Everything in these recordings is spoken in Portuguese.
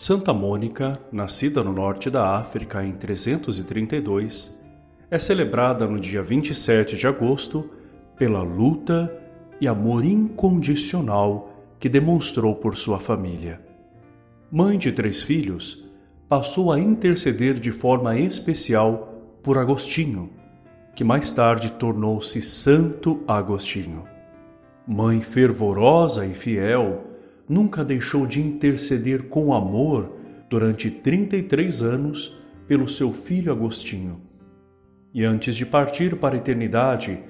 Santa Mônica, nascida no norte da África em 332, é celebrada no dia 27 de agosto pela luta e amor incondicional que demonstrou por sua família. Mãe de três filhos, passou a interceder de forma especial por Agostinho, que mais tarde tornou-se Santo Agostinho. Mãe fervorosa e fiel, nunca deixou de interceder com amor durante 33 anos pelo seu filho Agostinho. E antes de partir para a eternidade,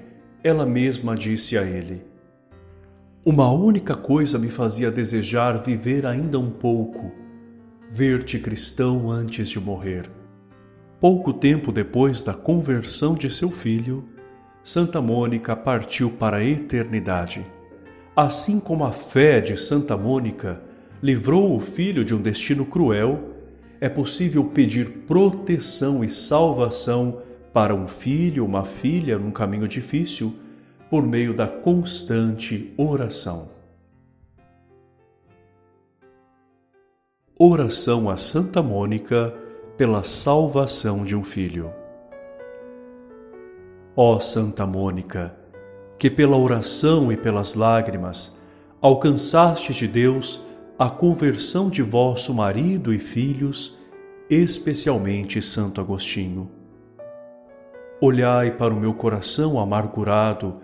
ela mesma disse a ele: Uma única coisa me fazia desejar viver ainda um pouco, ver-te cristão antes de morrer. Pouco tempo depois da conversão de seu filho, Santa Mônica partiu para a eternidade. Assim como a fé de Santa Mônica livrou o filho de um destino cruel, é possível pedir proteção e salvação para um filho uma filha num caminho difícil por meio da constante oração. Oração a Santa Mônica pela salvação de um filho. Ó Santa Mônica, que pela oração e pelas lágrimas alcançaste de Deus a conversão de vosso marido e filhos, especialmente Santo Agostinho. Olhai para o meu coração amargurado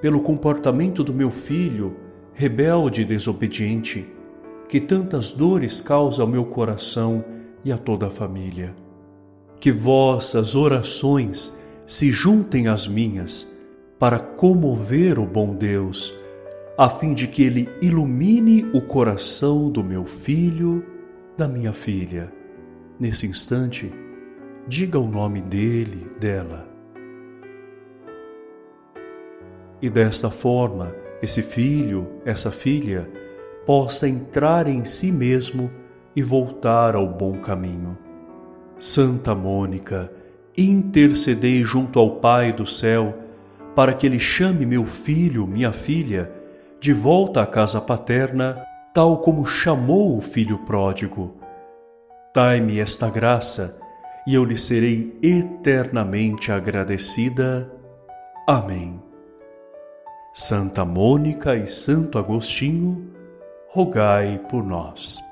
pelo comportamento do meu filho, rebelde e desobediente, que tantas dores causa ao meu coração e a toda a família. Que vossas orações se juntem às minhas para comover o bom Deus, a fim de que ele ilumine o coração do meu filho, da minha filha. Nesse instante, diga o nome dele, dela. E desta forma, esse filho, essa filha, possa entrar em si mesmo e voltar ao bom caminho. Santa Mônica, intercedei junto ao Pai do céu para que ele chame meu filho, minha filha, de volta à casa paterna, tal como chamou o filho pródigo. Dai-me esta graça e eu lhe serei eternamente agradecida. Amém. Santa Mônica e Santo Agostinho, rogai por nós.